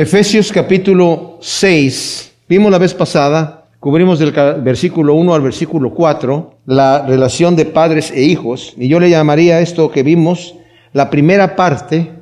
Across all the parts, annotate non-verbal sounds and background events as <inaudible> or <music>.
Efesios capítulo 6. Vimos la vez pasada, cubrimos del versículo 1 al versículo 4, la relación de padres e hijos, y yo le llamaría esto que vimos la primera parte.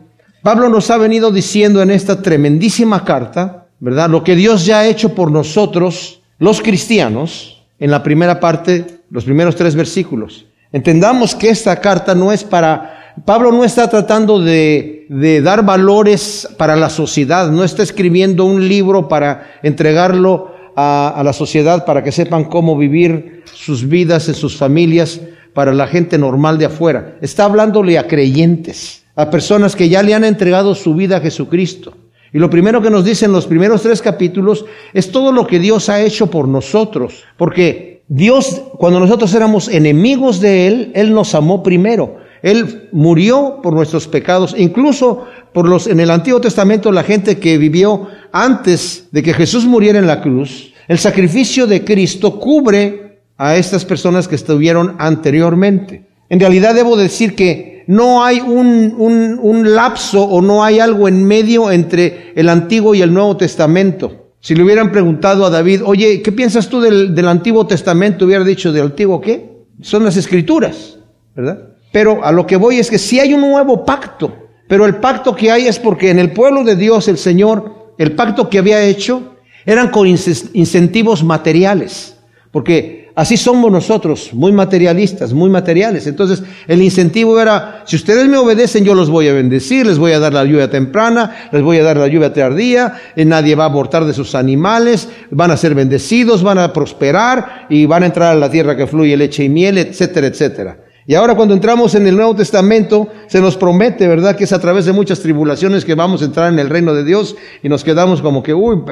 Pablo nos ha venido diciendo en esta tremendísima carta, ¿verdad? Lo que Dios ya ha hecho por nosotros, los cristianos, en la primera parte, los primeros tres versículos. Entendamos que esta carta no es para Pablo no está tratando de, dar valores para la sociedad, no está escribiendo un libro para entregarlo a, la sociedad para que sepan cómo vivir sus vidas en sus familias para la gente normal de afuera. Está hablándole a creyentes, a personas que ya le han entregado su vida a Jesucristo. Y lo primero que nos dice en los primeros tres capítulos es todo lo que Dios ha hecho por nosotros. Porque Dios, cuando nosotros éramos enemigos de Él, Él nos amó primero. Él murió por nuestros pecados, incluso por los en el Antiguo Testamento la gente que vivió antes de que Jesús muriera en la cruz. El sacrificio de Cristo cubre a estas personas que estuvieron anteriormente. En realidad debo decir que no hay un, un, lapso o no hay algo en medio entre el Antiguo y el Nuevo Testamento. Si le hubieran preguntado a David, oye, ¿qué piensas tú del, del Antiguo Testamento? Hubiera dicho, ¿del Antiguo qué? Son las Escrituras, ¿verdad? Pero a lo que voy es que si hay un nuevo pacto, pero el pacto que hay es porque en el pueblo de Dios el Señor, el pacto que había hecho, eran con incentivos materiales, porque así somos nosotros, muy materialistas, muy materiales. Entonces el incentivo era, si ustedes me obedecen, yo los voy a bendecir, les voy a dar la lluvia temprana, les voy a dar la lluvia tardía, y nadie va a abortar de sus animales, van a ser bendecidos, van a prosperar y van a entrar a la tierra que fluye leche y miel, etcétera, etcétera. Y ahora cuando entramos en el Nuevo Testamento, se nos promete, ¿verdad?, que es a través de muchas tribulaciones que vamos a entrar en el reino de Dios y nos quedamos como que, uy,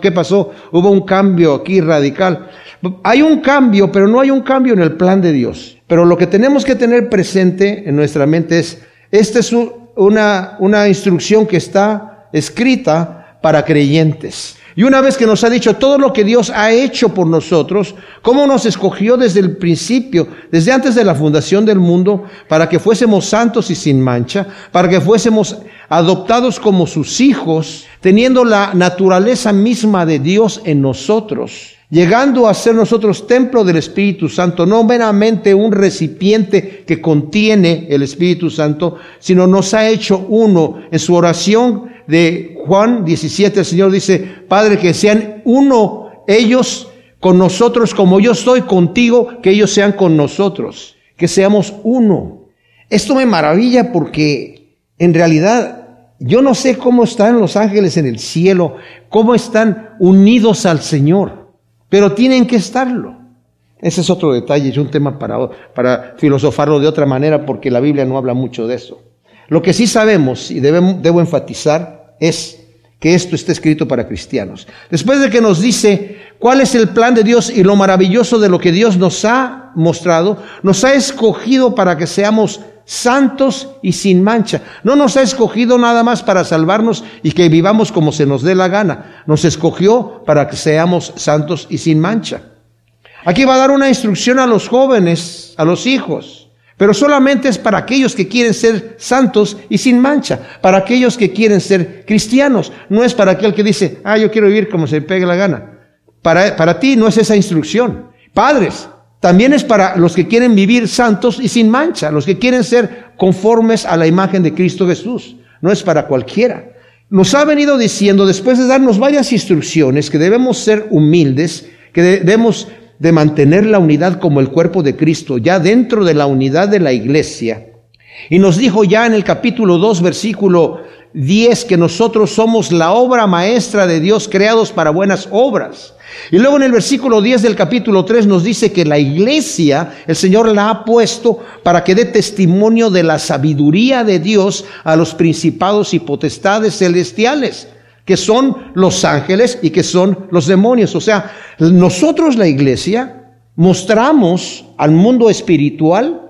¿qué pasó? Hubo un cambio aquí radical. Hay un cambio, pero no hay un cambio en el plan de Dios. Pero lo que tenemos que tener presente en nuestra mente es, esta es una, una instrucción que está escrita para creyentes. Y una vez que nos ha dicho todo lo que Dios ha hecho por nosotros, cómo nos escogió desde el principio, desde antes de la fundación del mundo, para que fuésemos santos y sin mancha, para que fuésemos adoptados como sus hijos, teniendo la naturaleza misma de Dios en nosotros llegando a ser nosotros templo del Espíritu Santo, no meramente un recipiente que contiene el Espíritu Santo, sino nos ha hecho uno. En su oración de Juan 17, el Señor dice, Padre, que sean uno ellos con nosotros como yo estoy contigo, que ellos sean con nosotros, que seamos uno. Esto me maravilla porque en realidad yo no sé cómo están los ángeles en el cielo, cómo están unidos al Señor pero tienen que estarlo. Ese es otro detalle, es un tema para, para filosofarlo de otra manera porque la Biblia no habla mucho de eso. Lo que sí sabemos y debo enfatizar es que esto está escrito para cristianos. Después de que nos dice cuál es el plan de Dios y lo maravilloso de lo que Dios nos ha mostrado, nos ha escogido para que seamos santos y sin mancha. No nos ha escogido nada más para salvarnos y que vivamos como se nos dé la gana. Nos escogió para que seamos santos y sin mancha. Aquí va a dar una instrucción a los jóvenes, a los hijos, pero solamente es para aquellos que quieren ser santos y sin mancha, para aquellos que quieren ser cristianos. No es para aquel que dice, ah, yo quiero vivir como se pegue la gana. Para, para ti no es esa instrucción. Padres, también es para los que quieren vivir santos y sin mancha, los que quieren ser conformes a la imagen de Cristo Jesús. No es para cualquiera. Nos ha venido diciendo, después de darnos varias instrucciones, que debemos ser humildes, que debemos de mantener la unidad como el cuerpo de Cristo, ya dentro de la unidad de la iglesia. Y nos dijo ya en el capítulo 2, versículo 10, que nosotros somos la obra maestra de Dios, creados para buenas obras. Y luego en el versículo 10 del capítulo 3 nos dice que la iglesia, el Señor la ha puesto para que dé testimonio de la sabiduría de Dios a los principados y potestades celestiales, que son los ángeles y que son los demonios. O sea, nosotros la iglesia mostramos al mundo espiritual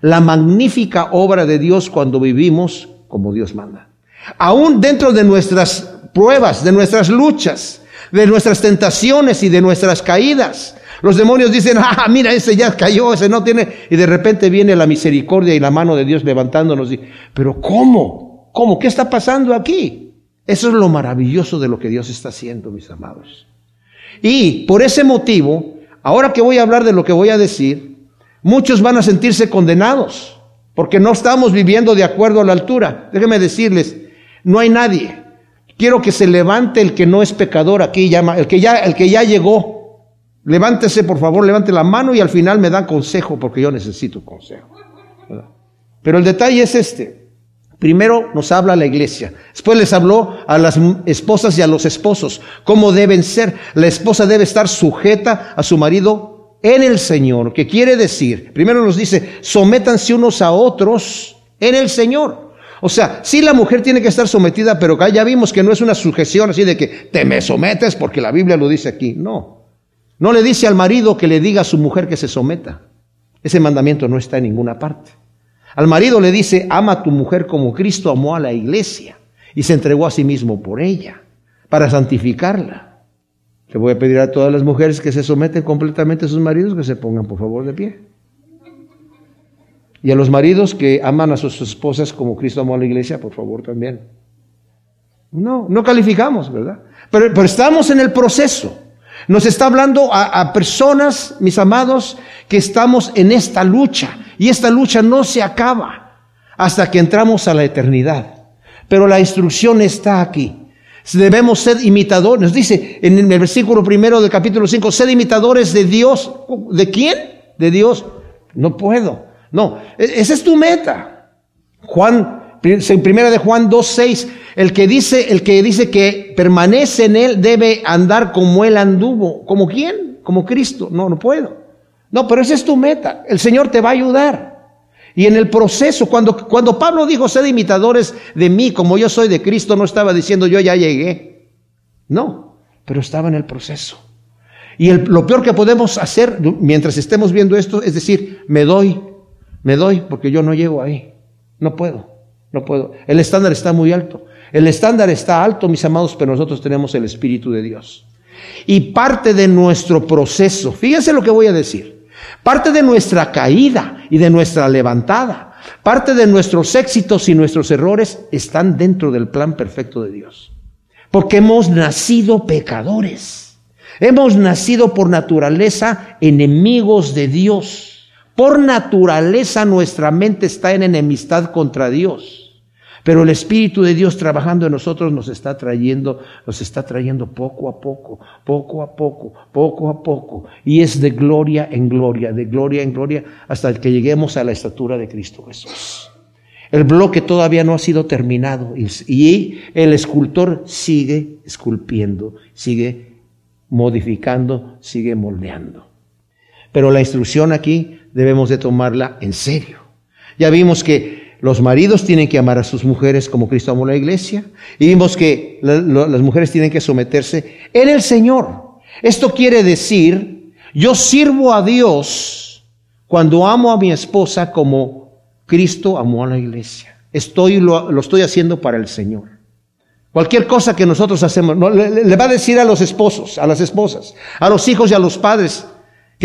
la magnífica obra de Dios cuando vivimos como Dios manda. Aún dentro de nuestras pruebas, de nuestras luchas, de nuestras tentaciones y de nuestras caídas. Los demonios dicen, ah, mira, ese ya cayó, ese no tiene. Y de repente viene la misericordia y la mano de Dios levantándonos. Y, Pero ¿cómo? ¿Cómo? ¿Qué está pasando aquí? Eso es lo maravilloso de lo que Dios está haciendo, mis amados. Y por ese motivo, ahora que voy a hablar de lo que voy a decir, muchos van a sentirse condenados, porque no estamos viviendo de acuerdo a la altura. Déjenme decirles, no hay nadie. Quiero que se levante el que no es pecador aquí, llama, el que ya, el que ya llegó. Levántese, por favor, levante la mano y al final me da consejo, porque yo necesito consejo. Pero el detalle es este. Primero nos habla la iglesia. Después les habló a las esposas y a los esposos cómo deben ser. La esposa debe estar sujeta a su marido en el Señor. ¿Qué quiere decir? Primero nos dice, sométanse unos a otros en el Señor. O sea, sí la mujer tiene que estar sometida, pero ya vimos que no es una sujeción así de que te me sometes porque la Biblia lo dice aquí. No. No le dice al marido que le diga a su mujer que se someta. Ese mandamiento no está en ninguna parte. Al marido le dice, ama a tu mujer como Cristo amó a la iglesia y se entregó a sí mismo por ella, para santificarla. Le voy a pedir a todas las mujeres que se someten completamente a sus maridos que se pongan por favor de pie. Y a los maridos que aman a sus esposas como Cristo amó a la iglesia, por favor también. No, no calificamos, ¿verdad? Pero, pero estamos en el proceso. Nos está hablando a, personas, mis amados, que estamos en esta lucha. Y esta lucha no se acaba hasta que entramos a la eternidad. Pero la instrucción está aquí. Debemos ser imitadores. Nos dice en el versículo primero del capítulo 5, sed imitadores de Dios. ¿De quién? De Dios. No puedo. No, e, esa es tu meta. Juan, en primera de Juan 2.6, el que dice, el que dice que permanece en él debe andar como él anduvo. ¿Como quién? Como Cristo. No, no puedo. No, pero esa es tu meta. El Señor te va a ayudar. Y en el proceso, cuando, cuando Pablo dijo, sed imitadores de mí, como yo soy de Cristo, no estaba diciendo yo ya llegué. No, pero estaba en el proceso. Y el, lo peor que podemos hacer mientras estemos viendo esto es decir, me doy, me doy, porque yo no llego ahí. No puedo, no puedo. El estándar está muy alto. El estándar está alto, mis amados, pero nosotros tenemos el Espíritu de Dios. Y parte de nuestro proceso, fíjense lo que voy a decir, parte de nuestra caída y de nuestra levantada, parte de nuestros éxitos y nuestros errores están dentro del plan perfecto de Dios. Porque hemos nacido pecadores. Hemos nacido por naturaleza enemigos de Dios. Por naturaleza nuestra mente está en enemistad contra Dios. Pero el Espíritu de Dios trabajando en nosotros nos está trayendo, nos está trayendo poco a poco, poco a poco, poco a poco. Y es de gloria en gloria, de gloria en gloria, hasta que lleguemos a la estatura de Cristo Jesús. El bloque todavía no ha sido terminado y el escultor sigue esculpiendo, sigue modificando, sigue moldeando. Pero la instrucción aquí debemos de tomarla en serio. Ya vimos que los maridos tienen que amar a sus mujeres como Cristo amó la iglesia. Y vimos que las mujeres tienen que someterse en el Señor. Esto quiere decir, yo sirvo a Dios cuando amo a mi esposa como Cristo amó a la iglesia. Estoy, lo, estoy haciendo para el Señor. Cualquier cosa que nosotros hacemos, le, le va a decir a los esposos, a las esposas, a los hijos y a los padres,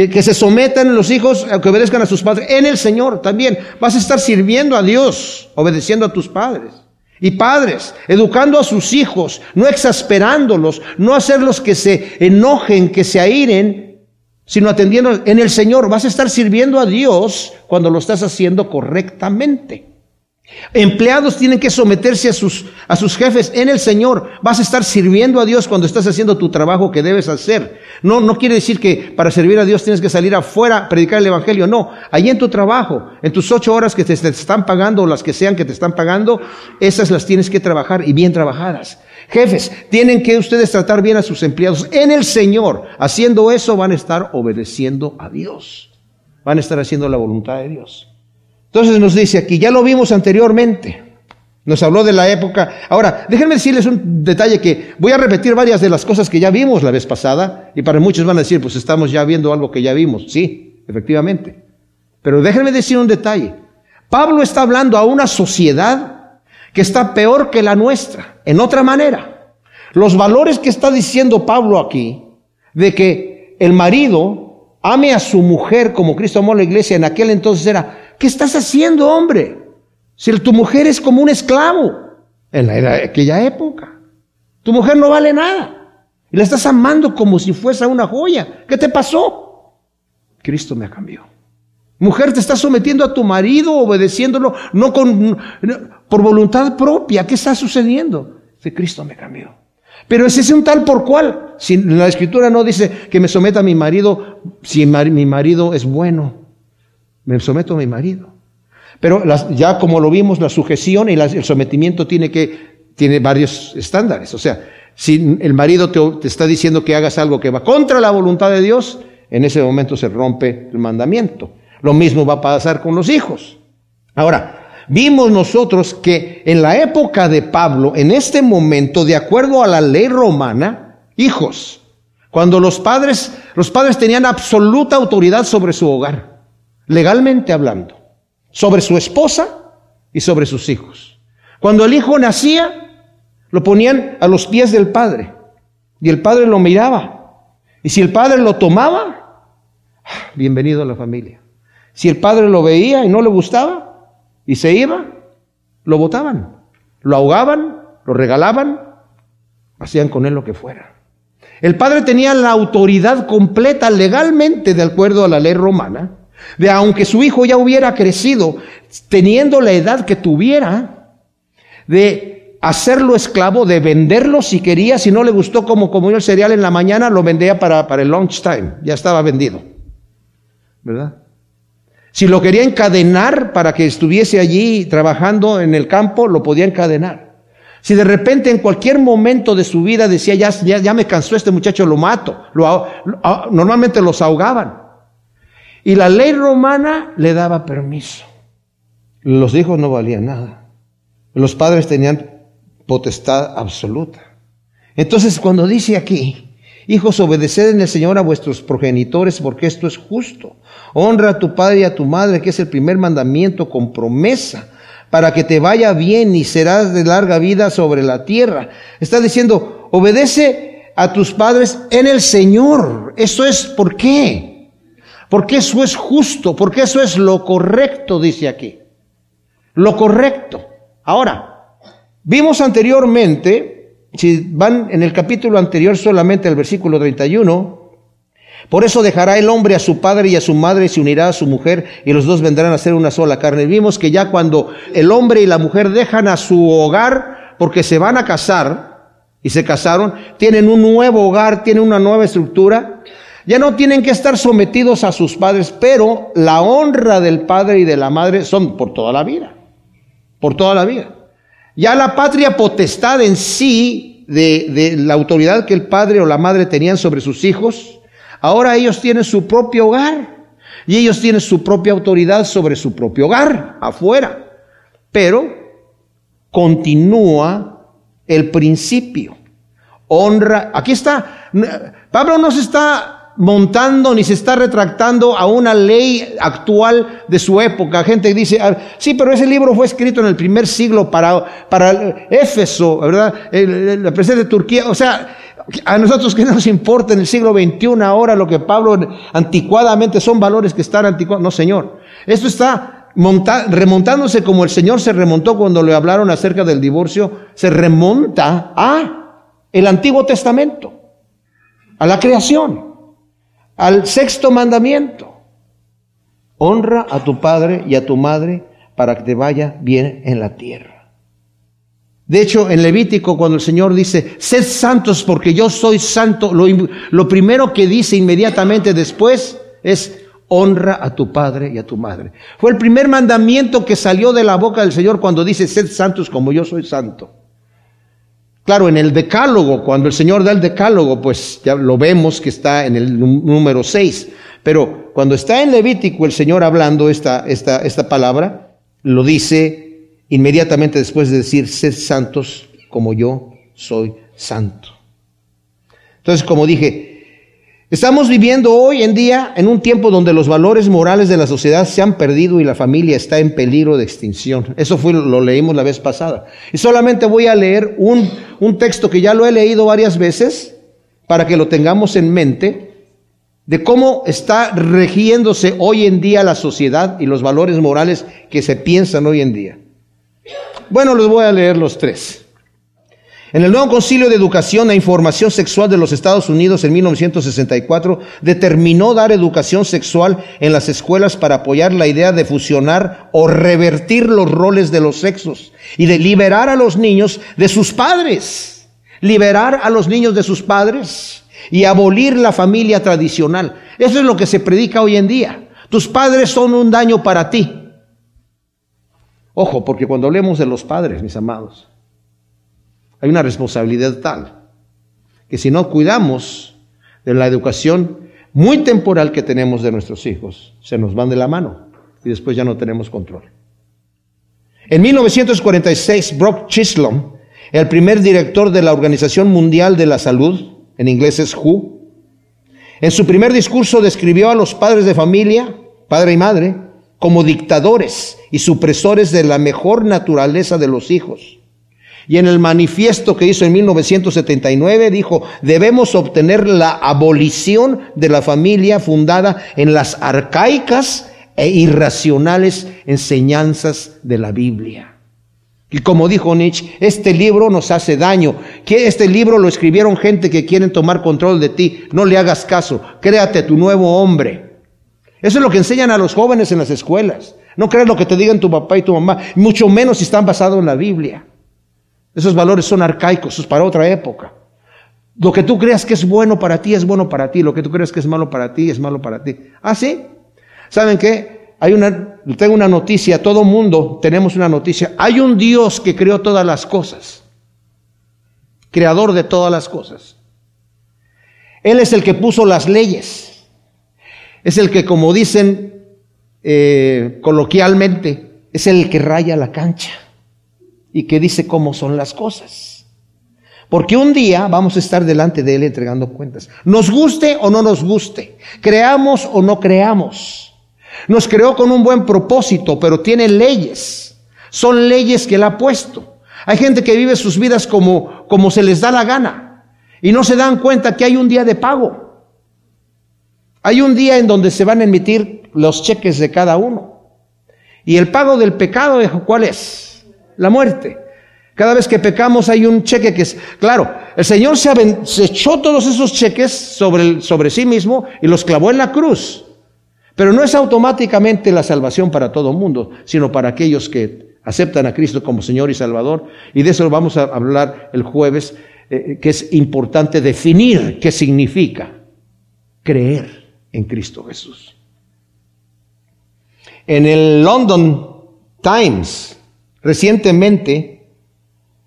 que, se sometan los hijos, que obedezcan a sus padres en el Señor también. Vas a estar sirviendo a Dios, obedeciendo a tus padres. Y padres, educando a sus hijos, no exasperándolos, no hacerlos que se enojen, que se airen, sino atendiendo en el Señor. Vas a estar sirviendo a Dios cuando lo estás haciendo correctamente. Empleados tienen que someterse a sus, a sus jefes en el Señor. Vas a estar sirviendo a Dios cuando estás haciendo tu trabajo que debes hacer. No, no quiere decir que para servir a Dios tienes que salir afuera a predicar el Evangelio. No, ahí en tu trabajo, en tus ocho horas que te, te están pagando o las que sean que te están pagando, esas las tienes que trabajar y bien trabajadas. Jefes, tienen que ustedes tratar bien a sus empleados en el Señor. Haciendo eso van a estar obedeciendo a Dios. Van a estar haciendo la voluntad de Dios. Entonces nos dice aquí, ya lo vimos anteriormente. Nos habló de la época. Ahora, déjenme decirles un detalle que voy a repetir varias de las cosas que ya vimos la vez pasada y para muchos van a decir, pues estamos ya viendo algo que ya vimos. Sí, efectivamente. Pero déjenme decir un detalle. Pablo está hablando a una sociedad que está peor que la nuestra. En otra manera, los valores que está diciendo Pablo aquí, de que el marido ame a su mujer como Cristo amó a la iglesia, en aquel entonces era ¿qué estás haciendo, hombre? Si tu mujer es como un esclavo en, la, aquella época. Tu mujer no vale nada. Y la estás amando como si fuese una joya. ¿Qué te pasó? Cristo me cambiado. Mujer, te estás sometiendo a tu marido, obedeciéndolo, no con, por voluntad propia. ¿Qué está sucediendo? Que Cristo me cambió. Pero ese es un tal por cual. Si la escritura no dice que me someta a mi marido, si mi marido es bueno, me someto a mi marido. Pero ya como lo vimos, la sujeción y el sometimiento tiene que tiene varios estándares. O sea, si el marido te, está diciendo que hagas algo que va contra la voluntad de Dios, en ese momento se rompe el mandamiento. Lo mismo va a pasar con los hijos. Ahora, vimos nosotros que en la época de Pablo, en este momento, de acuerdo a la ley romana, hijos, cuando los padres, los padres tenían absoluta autoridad sobre su hogar, legalmente hablando, sobre su esposa y sobre sus hijos. Cuando el hijo nacía, lo ponían a los pies del padre y el padre lo miraba. Y si el padre lo tomaba, bienvenido a la familia. Si el padre lo veía y no le gustaba y se iba, lo botaban, lo ahogaban, lo regalaban, hacían con él lo que fuera. El padre tenía la autoridad completa legalmente de acuerdo a la ley romana, de aunque su hijo ya hubiera crecido, teniendo la edad que tuviera, de hacerlo esclavo, de venderlo si quería, si no le gustó como comió el cereal en la mañana, lo vendía para, para el lunch time, ya estaba vendido. ¿Verdad? Si lo quería encadenar para que estuviese allí trabajando en el campo, lo podía encadenar. Si de repente en cualquier momento de su vida decía, ya, ya, me cansó este muchacho, lo mato, lo, normalmente los ahogaban. Y la ley romana le daba permiso. Los hijos no valían nada. Los padres tenían potestad absoluta. Entonces, cuando dice aquí, hijos, obedeced en el Señor a vuestros progenitores, porque esto es justo. Honra a tu padre y a tu madre, que es el primer mandamiento con promesa, para que te vaya bien y serás de larga vida sobre la tierra. Está diciendo, obedece a tus padres en el Señor. Eso es, ¿por qué? Porque eso es justo, porque eso es lo correcto, dice aquí. Lo correcto. Ahora, Vimos anteriormente, si van en el capítulo anterior solamente al versículo 31, por eso dejará el hombre a su padre y a su madre y se unirá a su mujer y los dos vendrán a ser una sola carne. Vimos que ya cuando el hombre y la mujer dejan a su hogar porque se van a casar y se casaron, tienen un nuevo hogar, tienen una nueva estructura, ya no tienen que estar sometidos a sus padres, pero la honra del padre y de la madre son por toda la vida, por toda la vida. Ya la patria potestad en sí, de, la autoridad que el padre o la madre tenían sobre sus hijos, ahora ellos tienen su propio hogar y ellos tienen su propia autoridad sobre su propio hogar, afuera. Pero continúa el principio. Honra. Aquí está. Pablo no se está montando ni se está retractando a una ley actual de su época. Gente dice, ah, sí, pero ese libro fue escrito en el primer siglo para, para Éfeso, ¿verdad? La presencia de Turquía. O sea, a nosotros que nos importa en el siglo XXI ahora lo que Pablo anticuadamente son valores que están anticuados. No, Señor. Esto está remontándose como el Señor se remontó cuando le hablaron acerca del divorcio, se remonta a el Antiguo Testamento, a la creación al sexto mandamiento. Honra a tu padre y a tu madre para que te vaya bien en la tierra. De hecho, en Levítico, cuando el Señor dice, sed santos porque yo soy santo, lo, primero que dice inmediatamente después es, honra a tu padre y a tu madre. Fue el primer mandamiento que salió de la boca del Señor cuando dice, sed santos como yo soy santo. Claro, en el decálogo, cuando el Señor da el decálogo, pues ya lo vemos que está en el número 6. Pero cuando está en Levítico el Señor hablando esta, esta, esta palabra, lo dice inmediatamente después de decir, sed santos como yo soy santo. Entonces, como dije, Estamos viviendo hoy en día en un tiempo donde los valores morales de la sociedad se han perdido y la familia está en peligro de extinción. Eso fue, lo leímos la vez pasada. Y solamente voy a leer un, un texto que ya lo he leído varias veces para que lo tengamos en mente de cómo está regiéndose hoy en día la sociedad y los valores morales que se piensan hoy en día. Bueno, les voy a leer los tres. En el nuevo Concilio de Educación e Información Sexual de los Estados Unidos en 1964 determinó dar educación sexual en las escuelas para apoyar la idea de fusionar o revertir los roles de los sexos y de liberar a los niños de sus padres. Liberar a los niños de sus padres y abolir la familia tradicional. Eso es lo que se predica hoy en día. Tus padres son un daño para ti. Ojo, porque cuando hablemos de los padres, mis amados, hay una responsabilidad tal que si no cuidamos de la educación muy temporal que tenemos de nuestros hijos, se nos van de la mano y después ya no tenemos control. En 1946, Brock Chisholm, el primer director de la Organización Mundial de la Salud, en inglés es WHO, en su primer discurso describió a los padres de familia, padre y madre, como dictadores y supresores de la mejor naturaleza de los hijos y en el manifiesto que hizo en 1979 dijo, debemos obtener la abolición de la familia fundada en las arcaicas e irracionales enseñanzas de la Biblia. Y como dijo Nietzsche, este libro nos hace daño. Que este libro lo escribieron gente que quieren tomar control de ti. No le hagas caso. Créate tu nuevo hombre. Eso es lo que enseñan a los jóvenes en las escuelas. No creas lo que te digan tu papá y tu mamá, mucho menos si están basados en la Biblia. Esos valores son arcaicos, es para otra época. Lo que tú creas que es bueno para ti es bueno para ti, lo que tú creas que es malo para ti es malo para ti. ¿Ah, sí? ¿Saben qué? Hay una, tengo una noticia, todo mundo tenemos una noticia. Hay un Dios que creó todas las cosas, creador de todas las cosas. Él es el que puso las leyes. Es el que, como dicen eh, coloquialmente, es el que raya la cancha y que dice cómo son las cosas. Porque un día vamos a estar delante de Él entregando cuentas. Nos guste o no nos guste, creamos o no creamos. Nos creó con un buen propósito, pero tiene leyes. Son leyes que Él ha puesto. Hay gente que vive sus vidas como, como se les da la gana y no se dan cuenta que hay un día de pago. Hay un día en donde se van a emitir los cheques de cada uno. Y el pago del pecado, ¿cuál es? La muerte. Cada vez que pecamos hay un cheque que es, claro, el Señor se, echó todos esos cheques sobre, sobre sí mismo y los clavó en la cruz. Pero no es automáticamente la salvación para todo el mundo, sino para aquellos que aceptan a Cristo como Señor y Salvador. Y de eso vamos a hablar el jueves, eh, que es importante definir qué significa creer en Cristo Jesús. En el London Times, Recientemente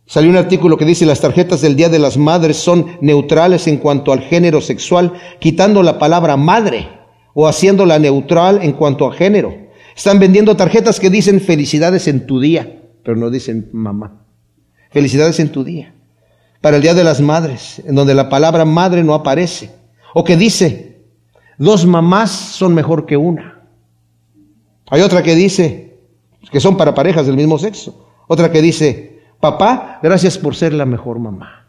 salió un artículo que dice las tarjetas del Día de las Madres son neutrales en cuanto al género sexual, quitando la palabra madre o haciéndola neutral en cuanto a género. Están vendiendo tarjetas que dicen felicidades en tu día, pero no dicen mamá. Felicidades en tu día. Para el Día de las Madres, en donde la palabra madre no aparece. O que dice, dos mamás son mejor que una. Hay otra que dice, que son para parejas del mismo sexo. Otra que dice, papá, gracias por ser la mejor mamá.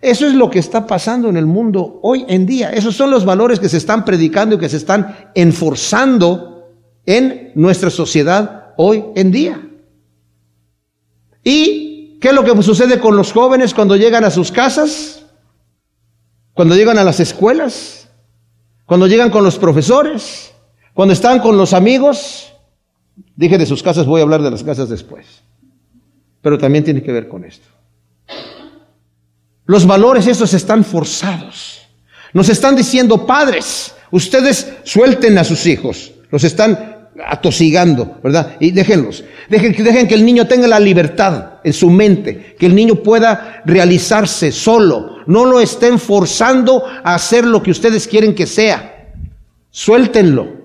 Eso es lo que está pasando en el mundo hoy en día. Esos son los valores que se están predicando y que se están enforzando en nuestra sociedad hoy en día. ¿Y qué es lo que sucede con los jóvenes cuando llegan a sus casas? Cuando llegan a las escuelas? Cuando llegan con los profesores? Cuando están con los amigos? Dije de sus casas, voy a hablar de las casas después. Pero también tiene que ver con esto. Los valores estos están forzados. Nos están diciendo, padres, ustedes suelten a sus hijos. Los están atosigando, ¿verdad? Y déjenlos. Dejen, dejen que el niño tenga la libertad en su mente, que el niño pueda realizarse solo. No lo estén forzando a hacer lo que ustedes quieren que sea. Suéltenlo.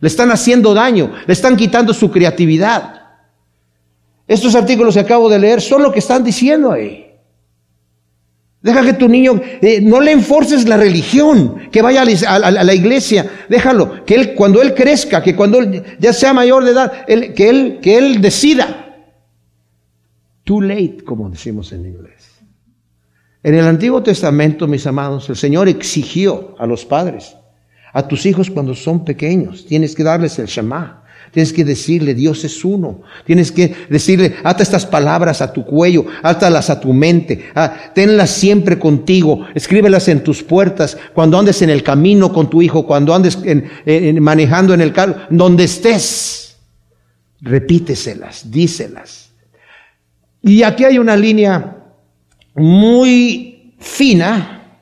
Le están haciendo daño, le están quitando su creatividad. Estos artículos que acabo de leer son lo que están diciendo ahí. Deja que tu niño, eh, no le enforces la religión, que vaya a la, iglesia, déjalo, que él, cuando él crezca, que cuando él ya sea mayor de edad, que, él, que él decida. Too late, como decimos en inglés. En el Antiguo Testamento, mis amados, el Señor exigió a los padres a tus hijos cuando son pequeños. Tienes que darles el Shema. Tienes que decirle, Dios es uno. Tienes que decirle, ata estas palabras a tu cuello, átalas a tu mente, ah, tenlas siempre contigo, escríbelas en tus puertas, cuando andes en el camino con tu hijo, cuando andes manejando en el carro, donde estés, repíteselas, díselas. Y aquí hay una línea muy fina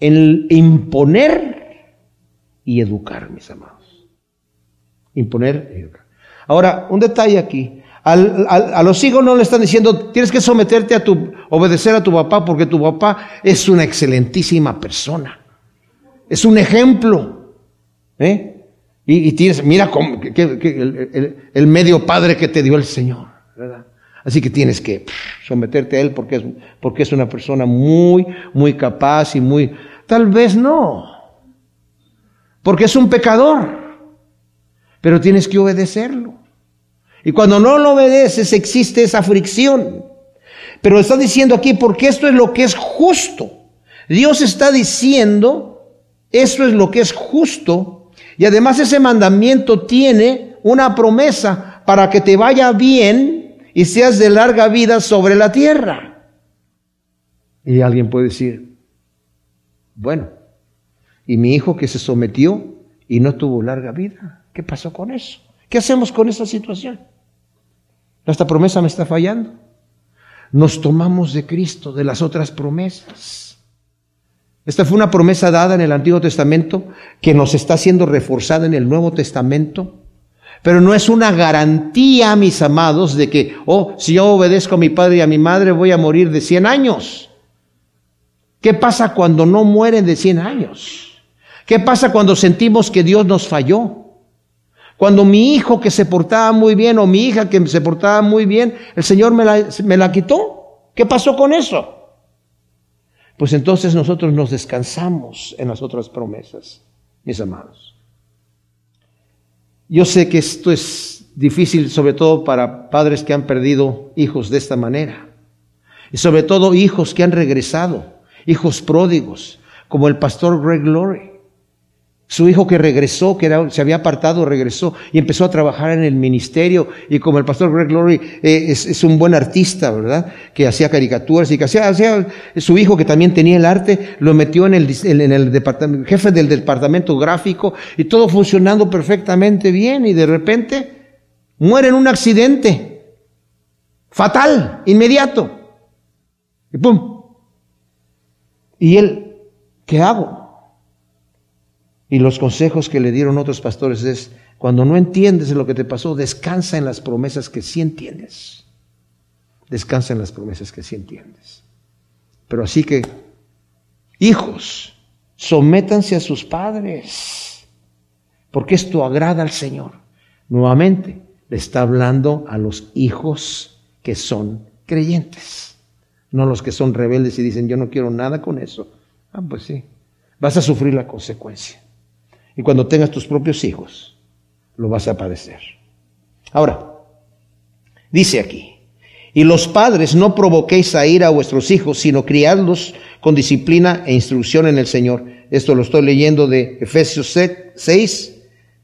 en imponer y educar, mis amados imponer. Ahora, un detalle aquí. a los hijos no le están diciendo, tienes que someterte a tu, obedecer a tu papá, porque tu papá es una excelentísima persona. Es un ejemplo. ¿eh? Y, tienes, mira cómo, el, medio padre que te dio el Señor. Así que tienes que someterte a Él porque es, porque es una persona muy, muy capaz y muy... Tal vez no. Porque es un pecador pero tienes que obedecerlo. Y cuando no lo obedeces existe esa fricción. Pero está diciendo aquí, porque esto es lo que es justo. Dios está diciendo, esto es lo que es justo. Y además ese mandamiento tiene una promesa para que te vaya bien y seas de larga vida sobre la tierra. Y alguien puede decir, bueno, ¿y mi hijo que se sometió y no tuvo larga vida? ¿Qué pasó con eso? ¿Qué hacemos con esa situación? Esta promesa me está fallando. Nos tomamos de Cristo, de las otras promesas. Esta fue una promesa dada en el Antiguo Testamento que nos está siendo reforzada en el Nuevo Testamento. Pero no es una garantía, mis amados, de que, oh, si yo obedezco a mi padre y a mi madre voy a morir de 100 años. ¿Qué pasa cuando no mueren de 100 años? ¿Qué pasa cuando sentimos que Dios nos falló? Cuando mi hijo que se portaba muy bien o mi hija que se portaba muy bien, el Señor me la, me la quitó. ¿Qué pasó con eso? Pues entonces nosotros nos descansamos en las otras promesas, mis amados. Yo sé que esto es difícil, sobre todo para padres que han perdido hijos de esta manera. Y sobre todo hijos que han regresado, hijos pródigos, como el pastor Greg Laurie. Su hijo que regresó, que se había apartado, regresó y empezó a trabajar en el ministerio. Y como el pastor Greg Glory eh, es, un buen artista, ¿verdad? Que hacía caricaturas y que hacía, su hijo que también tenía el arte, lo metió en el, en el departamento, jefe del departamento gráfico y todo funcionando perfectamente bien. Y de repente muere en un accidente fatal, inmediato. Y pum. Y él, ¿qué hago? Y los consejos que le dieron otros pastores es, cuando no entiendes lo que te pasó, descansa en las promesas que sí entiendes. Descansa en las promesas que sí entiendes. Pero así que, hijos, sométanse a sus padres, porque esto agrada al Señor. Nuevamente, le está hablando a los hijos que son creyentes, no los que son rebeldes y dicen, yo no quiero nada con eso. Ah, pues sí, vas a sufrir la consecuencia. Y cuando tengas tus propios hijos, lo vas a padecer. Ahora, dice aquí, y los padres no provoquéis a ir a vuestros hijos, sino criadlos con disciplina e instrucción en el Señor. Esto lo estoy leyendo de Efesios 6,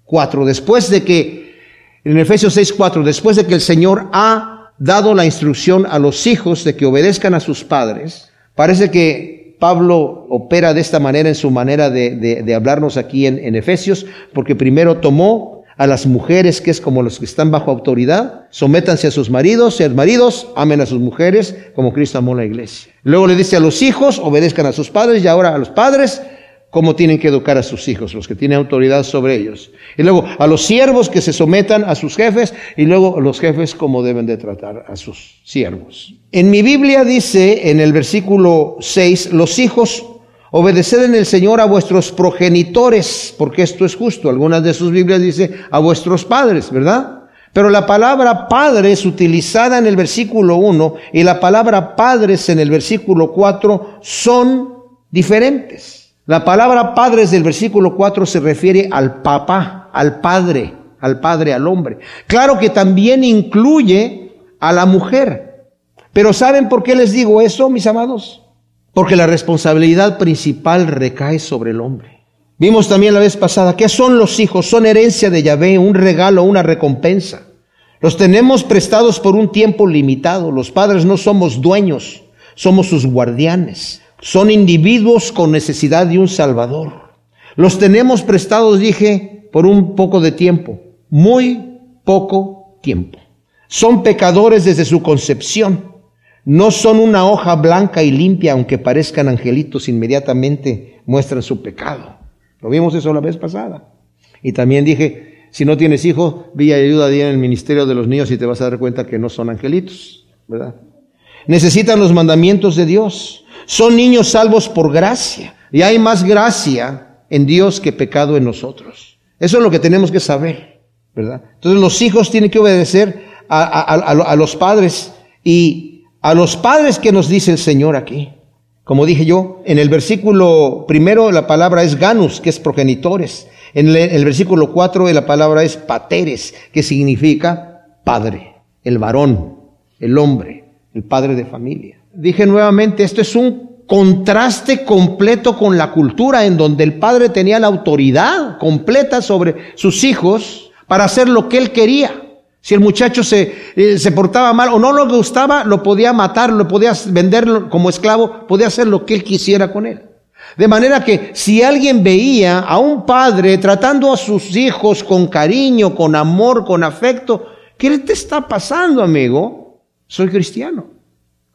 4. Después de que, en Efesios 6, 4, después de que el Señor ha dado la instrucción a los hijos de que obedezcan a sus padres, parece que Pablo opera de esta manera en su manera de, hablarnos aquí en, Efesios, porque primero tomó a las mujeres, que es como los que están bajo autoridad, sométanse a sus maridos, y maridos, amen a sus mujeres, como Cristo amó la iglesia. Luego le dice a los hijos, obedezcan a sus padres, y ahora a los padres, cómo tienen que educar a sus hijos, los que tienen autoridad sobre ellos. Y luego a los siervos que se sometan a sus jefes y luego a los jefes cómo deben de tratar a sus siervos. En mi Biblia dice en el versículo 6, los hijos obedeced en el Señor a vuestros progenitores, porque esto es justo. Algunas de sus Biblias dice a vuestros padres, ¿verdad? Pero la palabra padre es utilizada en el versículo 1 y la palabra padres en el versículo 4 son diferentes. La palabra padres del versículo 4 se refiere al papá, al padre, al padre, al hombre. Claro que también incluye a la mujer. Pero ¿saben por qué les digo eso, mis amados? Porque la responsabilidad principal recae sobre el hombre. Vimos también la vez pasada, ¿qué son los hijos? Son herencia de Yahvé, un regalo, una recompensa. Los tenemos prestados por un tiempo limitado. Los padres no somos dueños, somos sus guardianes. Son individuos con necesidad de un Salvador. Los tenemos prestados, dije, por un poco de tiempo, muy poco tiempo. Son pecadores desde su concepción. No son una hoja blanca y limpia, aunque parezcan angelitos, inmediatamente muestran su pecado. Lo vimos eso la vez pasada. Y también dije, si no tienes hijos, vi ayuda en el ministerio de los niños y te vas a dar cuenta que no son angelitos, ¿verdad? Necesitan los mandamientos de Dios. Son niños salvos por gracia. Y hay más gracia en Dios que pecado en nosotros. Eso es lo que tenemos que saber, ¿verdad? Entonces los hijos tienen que obedecer a, los padres y a los padres que nos dice el Señor aquí. Como dije yo, en el versículo primero la palabra es ganus, que es progenitores. En el, versículo cuatro la palabra es pateres, que significa padre, el varón, el hombre, el padre de familia. Dije nuevamente, esto es un contraste completo con la cultura en donde el padre tenía la autoridad completa sobre sus hijos para hacer lo que él quería. Si el muchacho se, eh, se portaba mal o no lo gustaba, lo podía matar, lo podía vender como esclavo, podía hacer lo que él quisiera con él. De manera que si alguien veía a un padre tratando a sus hijos con cariño, con amor, con afecto, ¿qué te está pasando, amigo? Soy cristiano.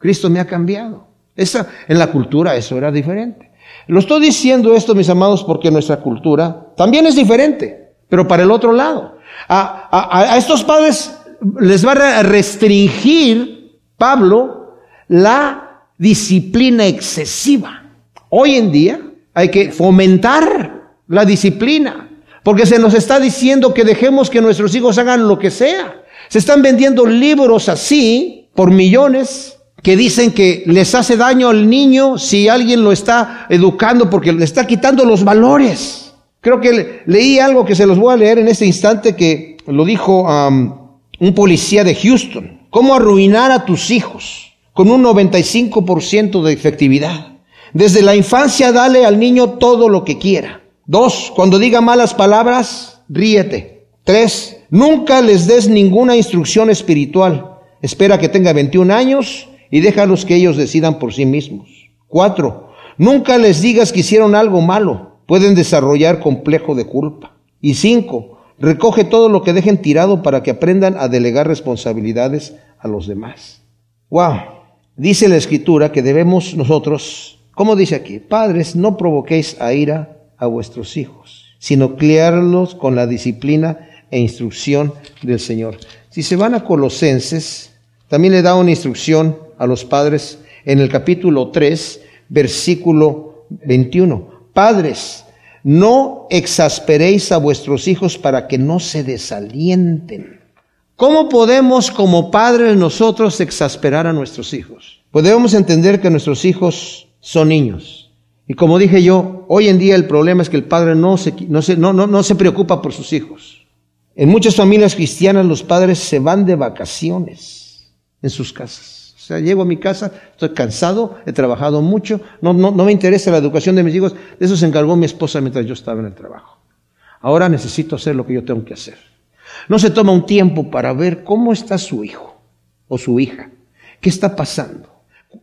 Cristo me ha cambiado. Esa, en la cultura eso era diferente. Lo estoy diciendo esto, mis amados, porque nuestra cultura también es diferente, pero para el otro lado. A, estos padres les va a restringir, Pablo, la disciplina excesiva. Hoy en día hay que fomentar la disciplina, porque se nos está diciendo que dejemos que nuestros hijos hagan lo que sea. Se están vendiendo libros así por millones que dicen que les hace daño al niño si alguien lo está educando porque le está quitando los valores. Creo que leí algo que se los voy a leer en este instante que lo dijo un policía de Houston. ¿Cómo arruinar a tus hijos con un 95% de efectividad? Desde la infancia dale al niño todo lo que quiera. Dos, cuando diga malas palabras, ríete. Tres, nunca les des ninguna instrucción espiritual. Espera que tenga 21 años y déjalos que ellos decidan por sí mismos. Cuatro, nunca les digas que hicieron algo malo pueden desarrollar complejo de culpa. Y cinco, recoge todo lo que dejen tirado para que aprendan a delegar responsabilidades a los demás. Wow. Dice la escritura que debemos nosotros, ¿cómo dice aquí? Padres, no provoquéis a ira a vuestros hijos, sino criarlos con la disciplina e instrucción del Señor. Si se van a Colosenses, también le da una instrucción a los padres en el capítulo 3, versículo 21. Padres, no exasperéis a vuestros hijos para que no se desalienten. ¿Cómo podemos como padres nosotros exasperar a nuestros hijos? Podemos entender que nuestros hijos son niños. Y como dije yo, hoy en día el problema es que el padre no se, no se, no, no se preocupa por sus hijos. En muchas familias cristianas los padres se van de vacaciones en sus casas. Llego a mi casa, estoy cansado, he trabajado mucho, no, no, no me interesa la educación de mis hijos, de eso se encargó mi esposa mientras yo estaba en el trabajo. Ahora necesito hacer lo que yo tengo que hacer. No se toma un tiempo para ver cómo está su hijo o su hija, qué está pasando.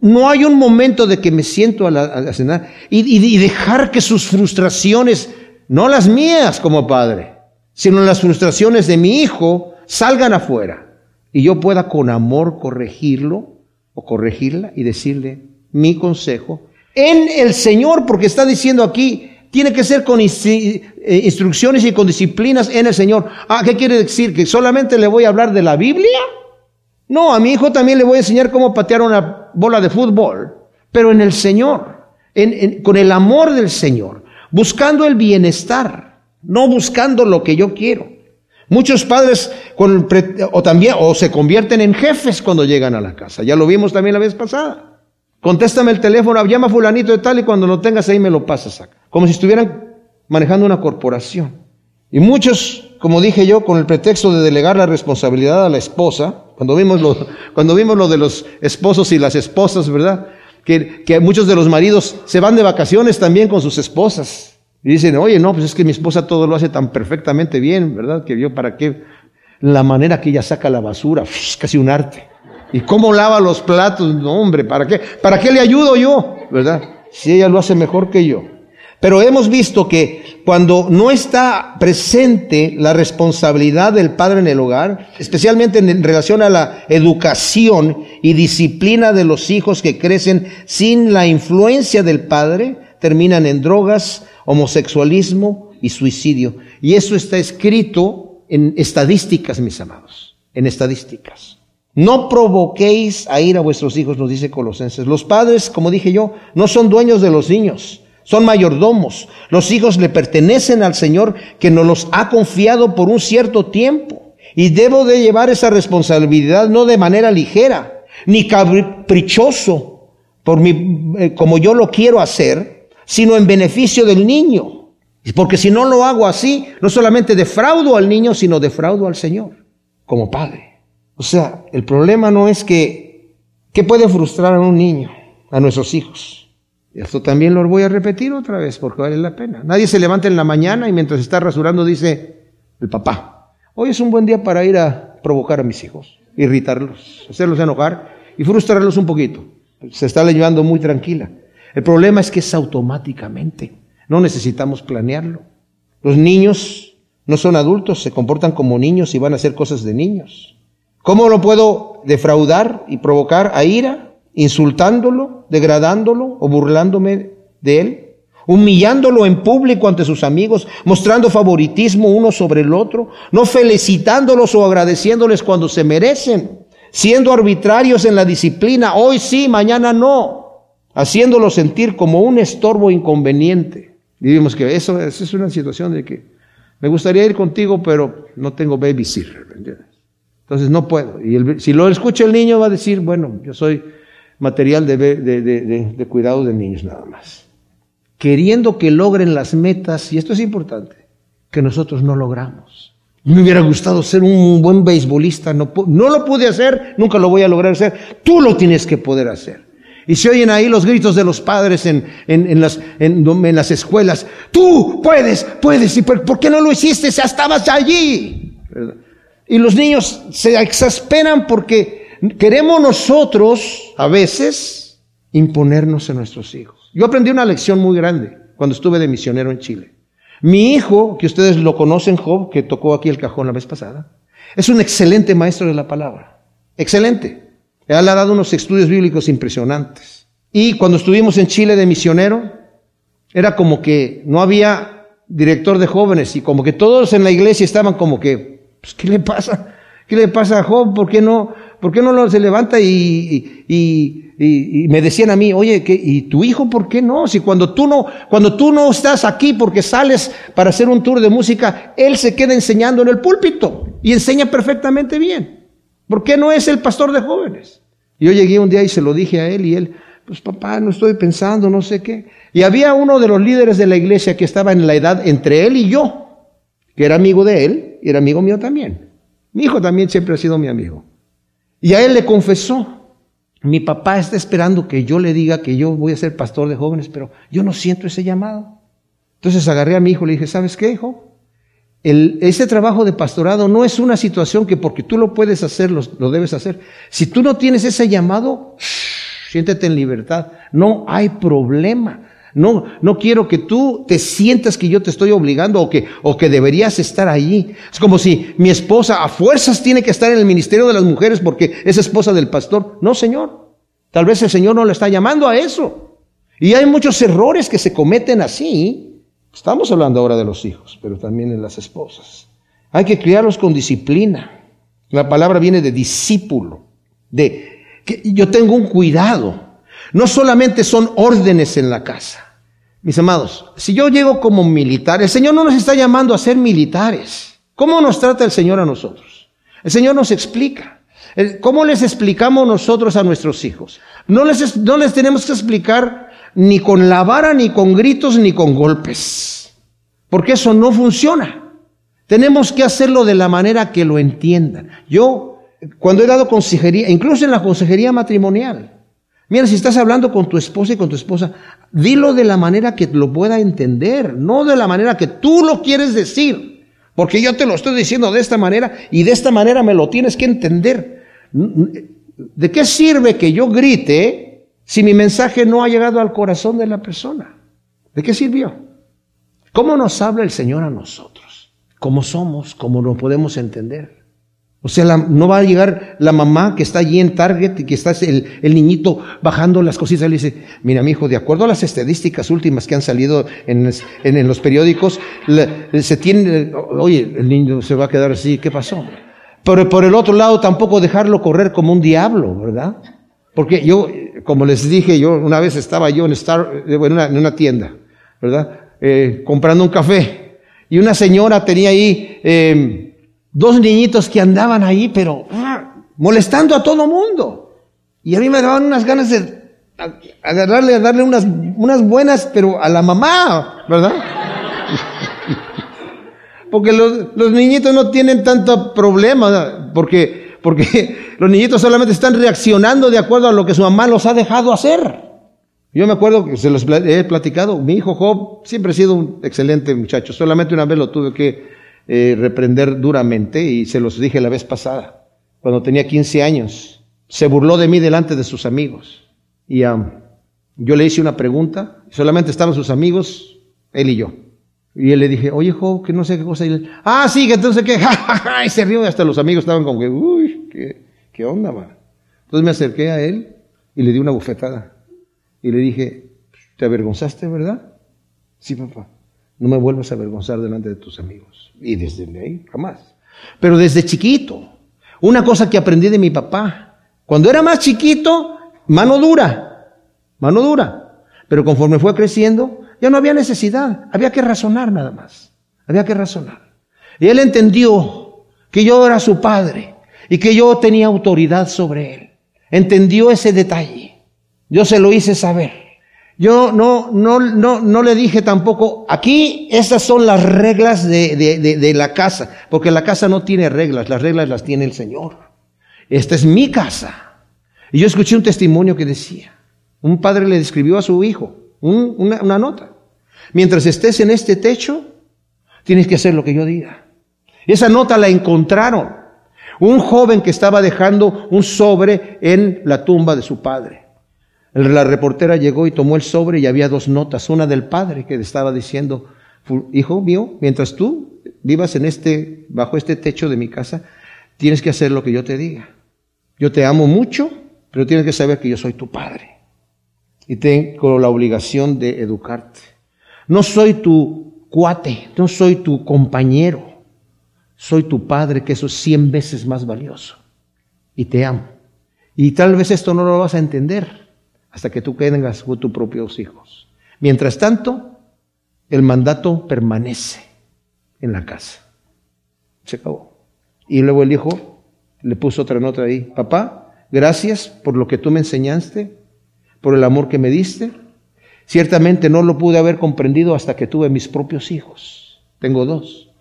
No hay un momento de que me siento a, la, cenar y, y dejar que sus frustraciones, no las mías como padre, sino las frustraciones de mi hijo, salgan afuera y yo pueda con amor corregirlo o corregirla y decirle mi consejo en el Señor, porque está diciendo aquí, tiene que ser con eh, instrucciones y con disciplinas en el Señor. Ah, ¿qué quiere decir? ¿Que solamente le voy a hablar de la Biblia? No, a mi hijo también le voy a enseñar cómo patear una bola de fútbol, pero en el Señor, con el amor del Señor, buscando el bienestar, no buscando lo que yo quiero. Muchos padres con o también o se convierten en jefes cuando llegan a la casa. Ya lo vimos también la vez pasada. Contéstame el teléfono, llama fulanito de tal y cuando lo tengas ahí me lo pasas acá. Como si estuvieran manejando una corporación. Y muchos, como dije yo, con el pretexto de delegar la responsabilidad a la esposa, cuando vimos lo, <laughs> cuando vimos lo de los esposos y las esposas, ¿verdad? Que, que muchos de los maridos se van de vacaciones también con sus esposas. Y dicen, oye, no, pues es que mi esposa todo lo hace tan perfectamente bien, ¿verdad? Que yo, ¿para qué? La manera que ella saca la basura, es casi un arte. ¿Y cómo lava los platos? No, hombre, ¿para qué? ¿Para qué le ayudo yo? ¿Verdad? Si ella lo hace mejor que yo. Pero hemos visto que cuando no está presente la responsabilidad del padre en el hogar, especialmente en relación a la educación y disciplina de los hijos que crecen sin la influencia del padre, terminan en drogas, homosexualismo y suicidio. Y eso está escrito en estadísticas, mis amados, en estadísticas. No provoquéis a ir a vuestros hijos, nos dice Colosenses. Los padres, como dije yo, no son dueños de los niños son mayordomos. Los hijos le pertenecen al Señor que nos los ha confiado por un cierto tiempo. Y debo de llevar esa responsabilidad no de manera ligera, ni caprichoso, por mi, eh, como yo lo quiero hacer, sino en beneficio del niño. Porque si no lo hago así, no solamente defraudo al niño, sino defraudo al Señor, como padre. O sea, el problema no es que, ¿qué puede frustrar a un niño, a nuestros hijos? Esto también lo voy a repetir otra vez porque vale la pena. Nadie se levanta en la mañana y mientras está rasurando dice el papá, hoy es un buen día para ir a provocar a mis hijos, irritarlos, hacerlos enojar y frustrarlos un poquito. Se está llevando muy tranquila. El problema es que es automáticamente. No necesitamos planearlo. Los niños no son adultos, se comportan como niños y van a hacer cosas de niños. ¿Cómo lo puedo defraudar y provocar a ira? insultándolo, degradándolo o burlándome de él, humillándolo en público ante sus amigos, mostrando favoritismo uno sobre el otro, no felicitándolos o agradeciéndoles cuando se merecen, siendo arbitrarios en la disciplina, hoy sí, mañana no, haciéndolo sentir como un estorbo inconveniente. Vivimos que eso, es una situación de que me gustaría ir contigo, pero no tengo babysitter, Entonces no puedo. Y si lo escucha el niño va a decir, bueno, yo soy material de, de, de, cuidado de niños nada más. Queriendo que logren las metas, y esto es importante, que nosotros no logramos. Me hubiera gustado ser un buen beisbolista, no, no lo pude hacer, nunca lo voy a lograr hacer. Tú lo tienes que poder hacer. Y se oyen ahí los gritos de los padres en, en, las, en, en, las escuelas. Tú puedes, puedes. ¿Y por, qué no lo hiciste? Ya estabas allí. Y los niños se exasperan porque queremos nosotros a veces imponernos en nuestros hijos. Yo aprendí una lección muy grande cuando estuve de misionero en Chile. Mi hijo, que ustedes lo conocen, Job, que tocó aquí el cajón la vez pasada, es un excelente maestro de la palabra. Excelente. Él ha dado unos estudios bíblicos impresionantes. Y cuando estuvimos en Chile de misionero, era como que no había director de jóvenes y como que todos en la iglesia estaban como que, pues, ¿qué le pasa? ¿Qué le pasa a Job? ¿Por qué no, por qué no se levanta y, y, y, me decían a mí, oye, ¿qué, ¿y tu hijo por qué no? Si cuando tú no, cuando tú no estás aquí porque sales para hacer un tour de música, él se queda enseñando en el púlpito y enseña perfectamente bien. ¿Por qué no es el pastor de jóvenes? Yo llegué un día y se lo dije a él y él, pues papá, no estoy pensando, no sé qué. Y había uno de los líderes de la iglesia que estaba en la edad entre él y yo, que era amigo de él y era amigo mío también. Mi hijo también siempre ha sido mi amigo. Y a él le confesó, mi papá está esperando que yo le diga que yo voy a ser pastor de jóvenes, pero yo no siento ese llamado. Entonces agarré a mi hijo y le dije, ¿sabes qué, hijo? El, ese trabajo de pastorado no es una situación que porque tú lo puedes hacer, lo, lo debes hacer. Si tú no tienes ese llamado, siéntete en libertad. No hay problema. No, no quiero que tú te sientas que yo te estoy obligando o que, o que deberías estar allí. Es como si mi esposa a fuerzas tiene que estar en el ministerio de las mujeres porque es esposa del pastor. No, Señor. Tal vez el Señor no le está llamando a eso. Y hay muchos errores que se cometen así. Estamos hablando ahora de los hijos, pero también de las esposas. Hay que criarlos con disciplina. La palabra viene de discípulo, de que yo tengo un cuidado. No solamente son órdenes en la casa. Mis amados, si yo llego como militar, el Señor no nos está llamando a ser militares. ¿Cómo nos trata el Señor a nosotros? El Señor nos explica. ¿Cómo les explicamos nosotros a nuestros hijos? No les, no les tenemos que explicar ni con la vara, ni con gritos, ni con golpes. Porque eso no funciona. Tenemos que hacerlo de la manera que lo entiendan. Yo, cuando he dado consejería, incluso en la consejería matrimonial, Mira, si estás hablando con tu esposa y con tu esposa, dilo de la manera que lo pueda entender, no de la manera que tú lo quieres decir. Porque yo te lo estoy diciendo de esta manera y de esta manera me lo tienes que entender. ¿De qué sirve que yo grite si mi mensaje no ha llegado al corazón de la persona? ¿De qué sirvió? ¿Cómo nos habla el Señor a nosotros? ¿Cómo somos? ¿Cómo lo podemos entender? O sea, no va a llegar la mamá que está allí en Target y que está el, el niñito bajando las cositas y le dice, mira mi hijo, de acuerdo a las estadísticas últimas que han salido en, en, los periódicos, se tiene, oye, el niño se va a quedar así, ¿qué pasó? Pero por el otro lado tampoco dejarlo correr como un diablo, ¿verdad? Porque yo, como les dije, yo una vez estaba yo en, Star, en, una, en una tienda, ¿verdad? Eh, comprando un café y una señora tenía ahí... Eh, Dos niñitos que andaban ahí, pero ah, molestando a todo mundo. Y a mí me daban unas ganas de agarrarle, a darle unas, buenas, pero a la mamá, ¿verdad? <laughs> porque los, niñitos no tienen tanto problema, porque, porque <laughs> los niñitos solamente están reaccionando de acuerdo a lo que su mamá los ha dejado hacer. Yo me acuerdo que se los he platicado, mi hijo Job siempre ha sido un excelente muchacho, solamente una vez lo tuve que eh, reprender duramente y se los dije la vez pasada, cuando tenía 15 años. Se burló de mí delante de sus amigos. Y yo le hice una pregunta, solamente estaban sus amigos, él y yo. Y él le dije, oye, hijo, que no sé qué cosa. Y ah, sí, que entonces qué, <laughs> y se rió y hasta los amigos estaban como que, uy, qué, qué onda, va. Entonces me acerqué a él y le di una bufetada. Y le dije, ¿te avergonzaste, verdad? Sí, papá. No me vuelvas a avergonzar delante de tus amigos. Y desde ahí, jamás. Pero desde chiquito, una cosa que aprendí de mi papá, cuando era más chiquito, mano dura, mano dura. Pero conforme fue creciendo, ya no había necesidad, había que razonar nada más, había que razonar. Y él entendió que yo era su padre y que yo tenía autoridad sobre él. Entendió ese detalle. Yo se lo hice saber. Yo no, no, no, no le dije tampoco, aquí estas son las reglas de, de, de, la casa, porque la casa no tiene reglas, las reglas las tiene el Señor. Esta es mi casa. Y yo escuché un testimonio que decía, un padre le describió a su hijo una, una nota. Mientras estés en este techo, tienes que hacer lo que yo diga. Esa nota la encontraron. Un joven que estaba dejando un sobre en la tumba de su padre. La reportera llegó y tomó el sobre y había dos notas, una del padre que estaba diciendo, hijo mío, mientras tú vivas en este, bajo este techo de mi casa, tienes que hacer lo que yo te diga. Yo te amo mucho, pero tienes que saber que yo soy tu padre. Y tengo la obligación de educarte. No soy tu cuate, no soy tu compañero. Soy tu padre, que eso es cien veces más valioso. Y te amo. Y tal vez esto no lo vas a entender hasta que tú tengas tus propios hijos. Mientras tanto, el mandato permanece en la casa. Se acabó. Y luego el hijo le puso otra nota ahí. Papá, gracias por lo que tú me enseñaste, por el amor que me diste. Ciertamente no lo pude haber comprendido hasta que tuve mis propios hijos. Tengo dos.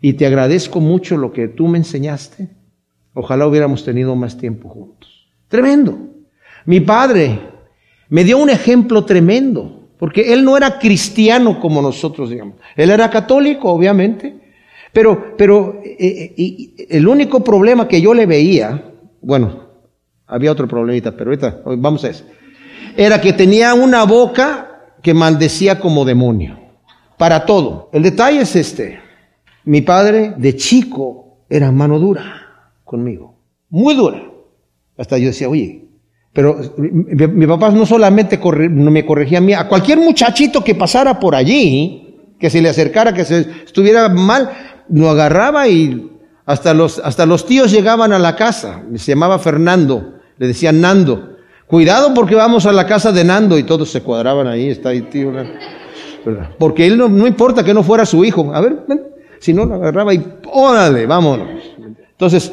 Y te agradezco mucho lo que tú me enseñaste. Ojalá hubiéramos tenido más tiempo juntos. Tremendo. Mi padre me dio un ejemplo tremendo, porque él no era cristiano como nosotros, digamos. Él era católico, obviamente, pero, pero eh, eh, el único problema que yo le veía, bueno, había otro problemita, pero ahorita vamos a eso, era que tenía una boca que maldecía como demonio, para todo. El detalle es este, mi padre de chico era mano dura conmigo, muy dura. Hasta yo decía, oye, pero mi, papá no solamente me corregía a mí, a cualquier muchachito que pasara por allí, que se le acercara, que se estuviera mal, lo agarraba y hasta los, hasta los tíos llegaban a la casa. Se llamaba Fernando, le decían Nando. Cuidado porque vamos a la casa de Nando y todos se cuadraban ahí, está ahí tío. Porque él no, no importa que no fuera su hijo. A ver, si no lo agarraba y órale, vámonos. Entonces,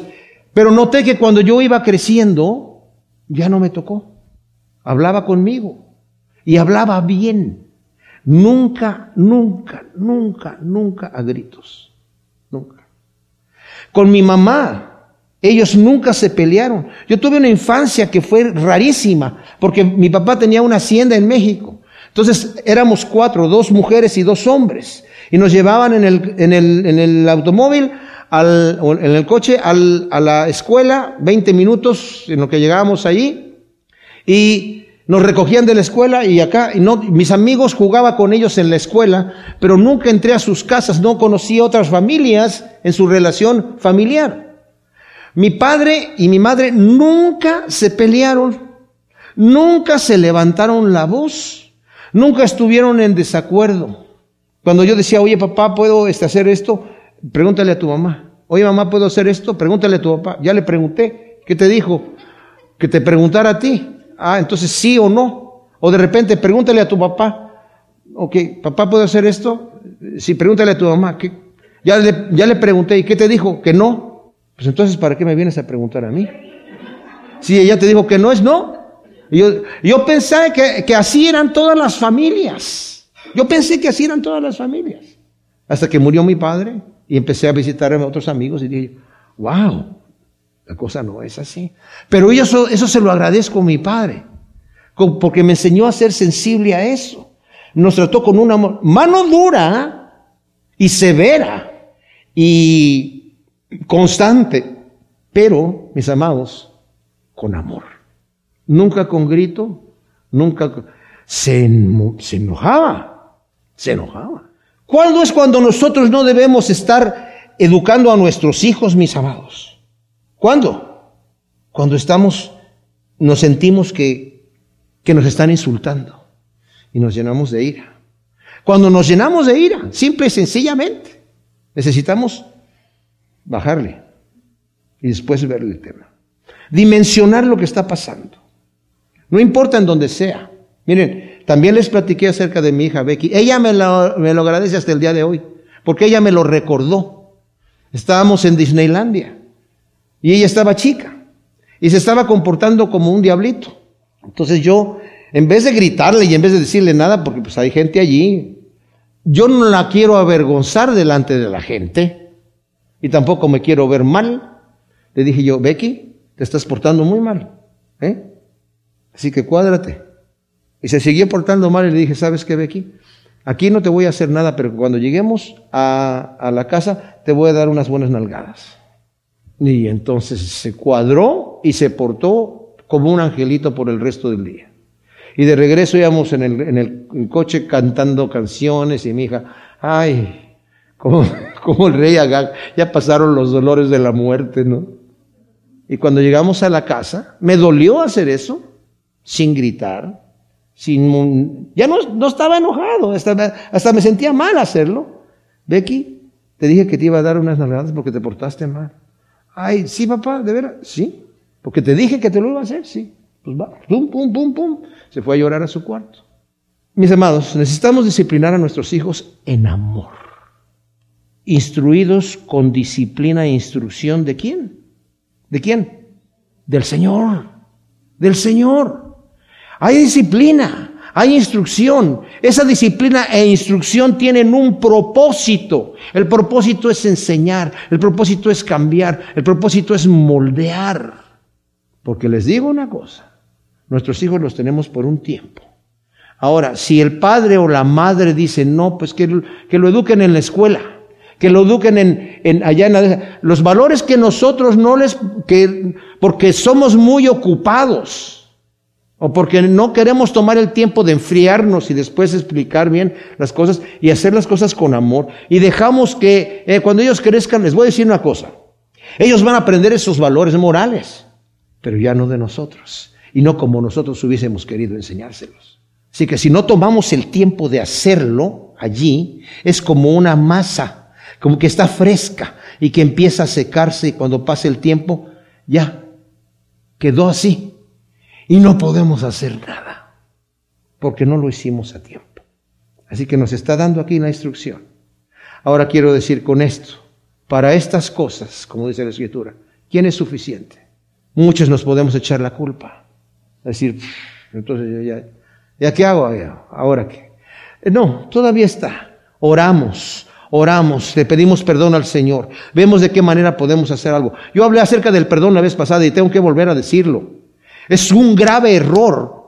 pero noté que cuando yo iba creciendo, ya no me tocó. Hablaba conmigo y hablaba bien. Nunca, nunca, nunca, nunca a gritos. Nunca. Con mi mamá, Ellos nunca se pelearon. Yo tuve una infancia que fue rarísima, porque mi papá tenía una hacienda en México. Entonces éramos cuatro, dos mujeres y dos hombres. Y nos llevaban en el, en el, en el automóvil, al, en el coche, al, a la escuela, 20 minutos en lo que llegábamos allí. Y nos recogían de la escuela y acá, y no, mis amigos jugaba con ellos en la escuela, pero nunca entré a sus casas, no conocí otras familias en su relación familiar. Mi padre y mi madre nunca se pelearon, nunca se levantaron la voz, nunca estuvieron en desacuerdo. Cuando yo decía, oye papá, ¿puedo este, hacer esto? Pregúntale a tu mamá. Oye mamá, ¿puedo hacer esto? Pregúntale a tu papá. Ya le pregunté. ¿Qué te dijo? Que te preguntara a ti. Ah, entonces sí o no. O de repente pregúntale a tu papá. Ok, papá, ¿puedo hacer esto? Sí, pregúntale a tu mamá. Ya, le, ya le pregunté. ¿Y qué te dijo? Que no. Pues entonces, ¿para qué me vienes a preguntar a mí? Si ella te dijo que no es no. Yo, yo pensé que, que así eran todas las familias. Yo pensé que así eran todas las familias. Hasta que murió mi padre y empecé a visitar a otros amigos y dije, wow, la cosa no es así. Pero eso, eso se lo agradezco a mi padre, porque me enseñó a ser sensible a eso. Nos trató con una mano dura y severa y constante, pero, mis amados, con amor. Nunca con grito, nunca se, se enojaba, se enojaba. ¿Cuándo es cuando nosotros no debemos estar educando a nuestros hijos, mis amados? ¿Cuándo? Cuando estamos, nos sentimos que, que nos están insultando y nos llenamos de ira. Cuando nos llenamos de ira, simple y sencillamente, necesitamos bajarle y después ver el tema. Dimensionar lo que está pasando. No importa en donde sea. Miren, también les platiqué acerca de mi hija Becky. Ella me lo, me lo agradece hasta el día de hoy, porque ella me lo recordó. Estábamos en Disneylandia y ella estaba chica y se estaba comportando como un diablito. Entonces yo, en vez de gritarle y en vez de decirle nada, porque pues hay gente allí, yo no la quiero avergonzar delante de la gente y tampoco me quiero ver mal. Le dije yo, Becky, te estás portando muy mal. ¿eh? Así que cuádrate. Y se siguió portando mal y le dije, ¿sabes qué, Becky? Aquí no te voy a hacer nada, pero cuando lleguemos a, a la casa te voy a dar unas buenas nalgadas. Y entonces se cuadró y se portó como un angelito por el resto del día. Y de regreso íbamos en el, en el coche cantando canciones y mi hija, ay, como, <laughs> como el rey Agag, ya pasaron los dolores de la muerte, ¿no? Y cuando llegamos a la casa, me dolió hacer eso, sin gritar, sin, ya no, no estaba enojado, hasta, hasta me sentía mal hacerlo. Becky, te dije que te iba a dar unas nalgadas porque te portaste mal. Ay, sí, papá, de veras, sí, porque te dije que te lo iba a hacer, sí. Pues va, pum, pum, pum, pum. Se fue a llorar a su cuarto. Mis amados, necesitamos disciplinar a nuestros hijos en amor instruidos con disciplina e instrucción de quién? ¿De quién? Del Señor, del Señor. Hay disciplina, hay instrucción. Esa disciplina e instrucción tienen un propósito. El propósito es enseñar, el propósito es cambiar, el propósito es moldear. Porque les digo una cosa, nuestros hijos los tenemos por un tiempo. Ahora, si el padre o la madre dice, no, pues que, que lo eduquen en la escuela, que lo eduquen en, en allá en la, los valores que nosotros no les, que, porque somos muy ocupados o porque no queremos tomar el tiempo de enfriarnos y después explicar bien las cosas y hacer las cosas con amor y dejamos que eh, cuando ellos crezcan, les voy a decir una cosa, ellos van a aprender esos valores morales, pero ya no de nosotros y no como nosotros hubiésemos querido enseñárselos. Así que si no tomamos el tiempo de hacerlo allí, es como una masa como que está fresca y que empieza a secarse y cuando pase el tiempo ya quedó así y no podemos hacer nada porque no lo hicimos a tiempo. Así que nos está dando aquí la instrucción. Ahora quiero decir con esto, para estas cosas, como dice la escritura, ¿quién es suficiente? Muchos nos podemos echar la culpa. Decir, entonces ya, ya, qué hago? ¿Ahora qué? No, todavía está. Oramos, oramos, le pedimos perdón al Señor, vemos de qué manera podemos hacer algo. Yo hablé acerca del perdón la vez pasada y tengo que volver a decirlo. Es un grave error.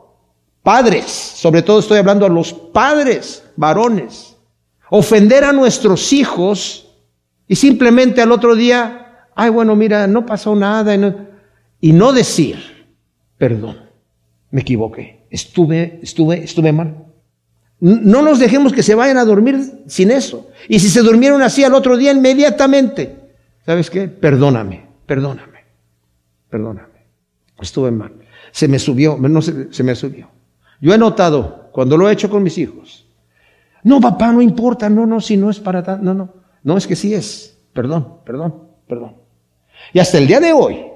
Padres, sobre todo estoy hablando a los padres, varones, ofender a nuestros hijos y simplemente al otro día, ay bueno, mira, no pasó nada y no, y no decir, perdón, me equivoqué, estuve, estuve, estuve mal. No nos dejemos que se vayan a dormir sin eso. Y si se durmieron así al otro día, inmediatamente, ¿sabes qué? Perdóname, perdóname, perdóname. Estuve mal. Se me subió, no se, se me subió. Yo he notado, cuando lo he hecho con mis hijos, no, papá, no importa, no, no, si no es para tanto, no, no, no es que sí es, perdón, perdón, perdón. Y hasta el día de hoy,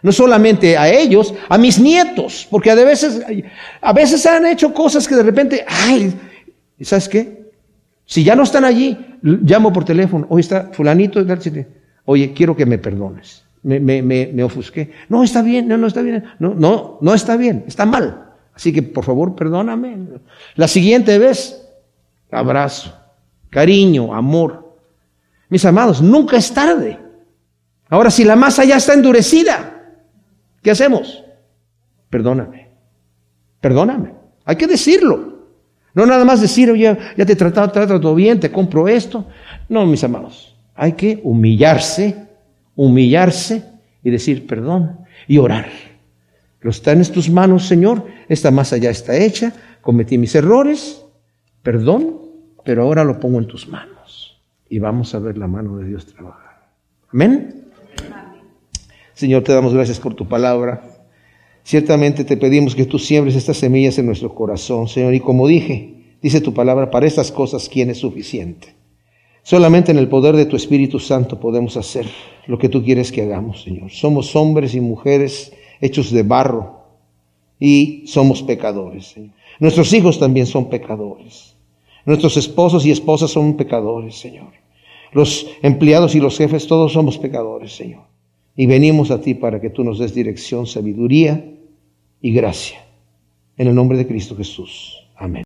no solamente a ellos, a mis nietos, porque a veces, a veces han hecho cosas que de repente, ay, ¿sabes qué? Si ya no están allí, llamo por teléfono, hoy está fulanito, oye, quiero que me perdones, me, me, me, me ofusqué. No, está bien, no, no está bien, no, no, no está bien, está mal. Así que por favor, perdóname. La siguiente vez, abrazo, cariño, amor. Mis amados, nunca es tarde. Ahora, si la masa ya está endurecida, ¿Qué hacemos? Perdóname. Perdóname. Hay que decirlo. No nada más decir, oye, ya te he tratado, te he tratado bien, te compro esto. No, mis amados. Hay que humillarse, humillarse y decir perdón y orar. Lo está en tus manos, Señor. Esta masa ya está hecha. Cometí mis errores. Perdón, pero ahora lo pongo en tus manos. Y vamos a ver la mano de Dios trabajar. Amén. Señor, te damos gracias por tu palabra. Ciertamente te pedimos que tú siembres estas semillas en nuestro corazón, Señor. Y como dije, dice tu palabra, para estas cosas, ¿quién es suficiente? Solamente en el poder de tu Espíritu Santo podemos hacer lo que tú quieres que hagamos, Señor. Somos hombres y mujeres hechos de barro y somos pecadores, Señor. Nuestros hijos también son pecadores. Nuestros esposos y esposas son pecadores, Señor. Los empleados y los jefes, todos somos pecadores, Señor. Y venimos a ti para que tú nos des dirección, sabiduría y gracia. En el nombre de Cristo Jesús. Amén.